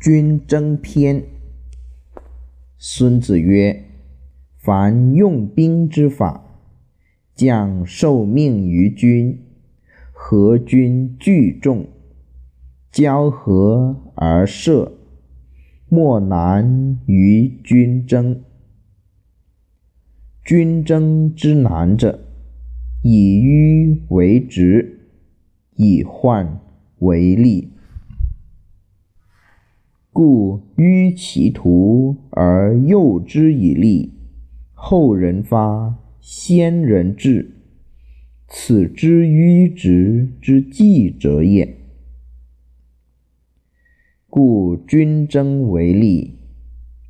军争篇。孙子曰：“凡用兵之法，将受命于军，合军聚众，交合而射，莫难于军争。军争之难者，以迂为直，以患为利。”故迂其途而诱之以利，后人发，先人至，此之迂直之计者也。故君争为利，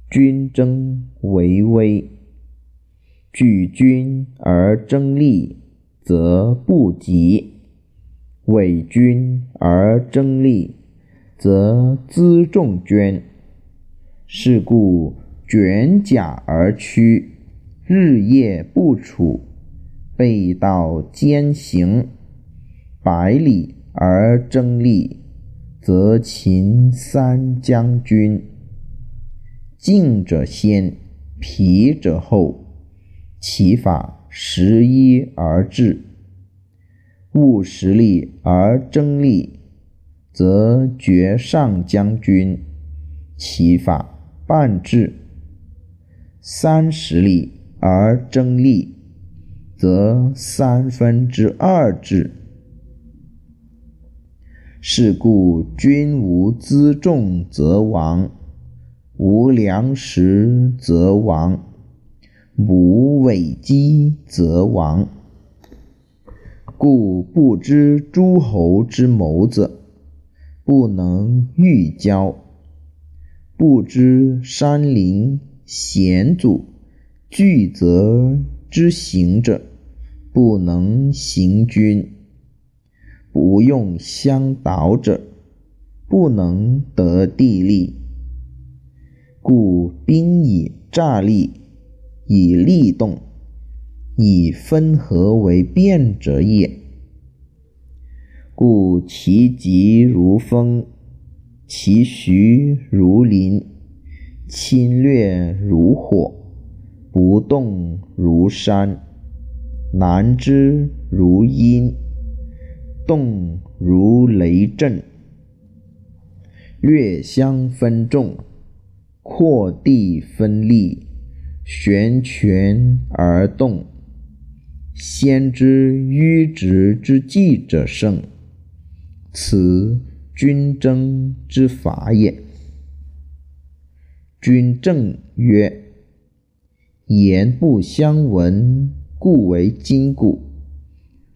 君争为威。举军而争利，则不及；伪军而争利。则辎重捐，是故卷甲而趋，日夜不处，背道兼行，百里而争利，则秦三将军。进者先，疲者后，其法十一而治，务实力而争利。则绝上将军，其法半至；三十里而争利，则三分之二至。是故君无辎重则亡，无粮食则亡，无伪机则亡。故不知诸侯之谋者。不能御交，不知山林险阻巨泽之行者，不能行军；不用相导者，不能得地利。故兵以诈立，以利动，以分合为变者也。故其疾如风，其徐如林，侵略如火，不动如山，难之如阴，动如雷震。略相分众，阔地分立，悬泉而动。先知迂直之计者胜。此君争之法也。君正曰：“言不相闻，故为今古；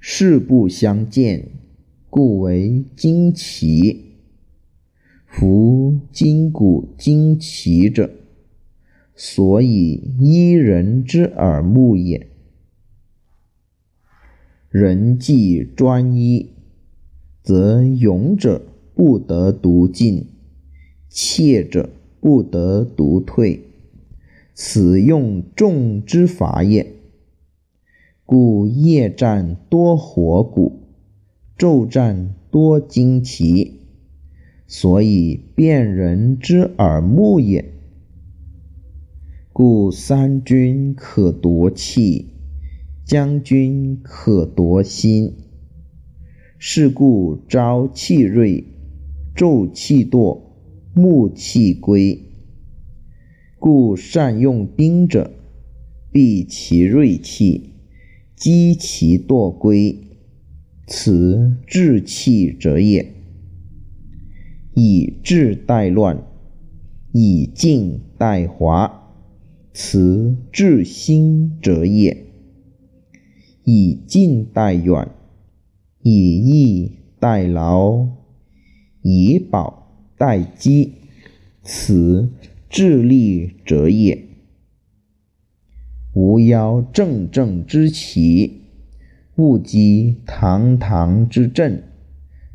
事不相见，故为今奇。夫今古今奇者，所以依人之耳目也。人既专一。”则勇者不得独进，怯者不得独退，此用众之法也。故夜战多火鼓，昼战多旌旗，所以辨人之耳目也。故三军可夺气，将军可夺心。是故朝气锐，昼气惰，暮气归。故善用兵者，避其锐气，击其惰归，此治气者也。以治待乱，以静待华，此治心者也。以近代远。以逸待劳，以保待饥，此智力者也。吾邀正正之旗，勿击堂堂之阵，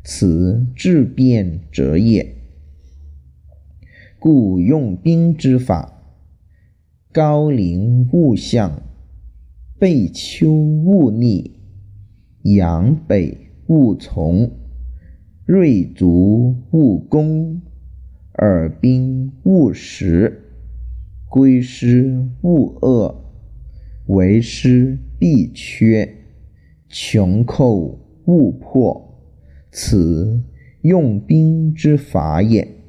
此智变者也。故用兵之法：高陵勿向，背丘勿逆。阳北勿从，锐卒勿攻，耳兵勿食，归师勿遏，为师必缺，穷寇勿迫，此用兵之法也。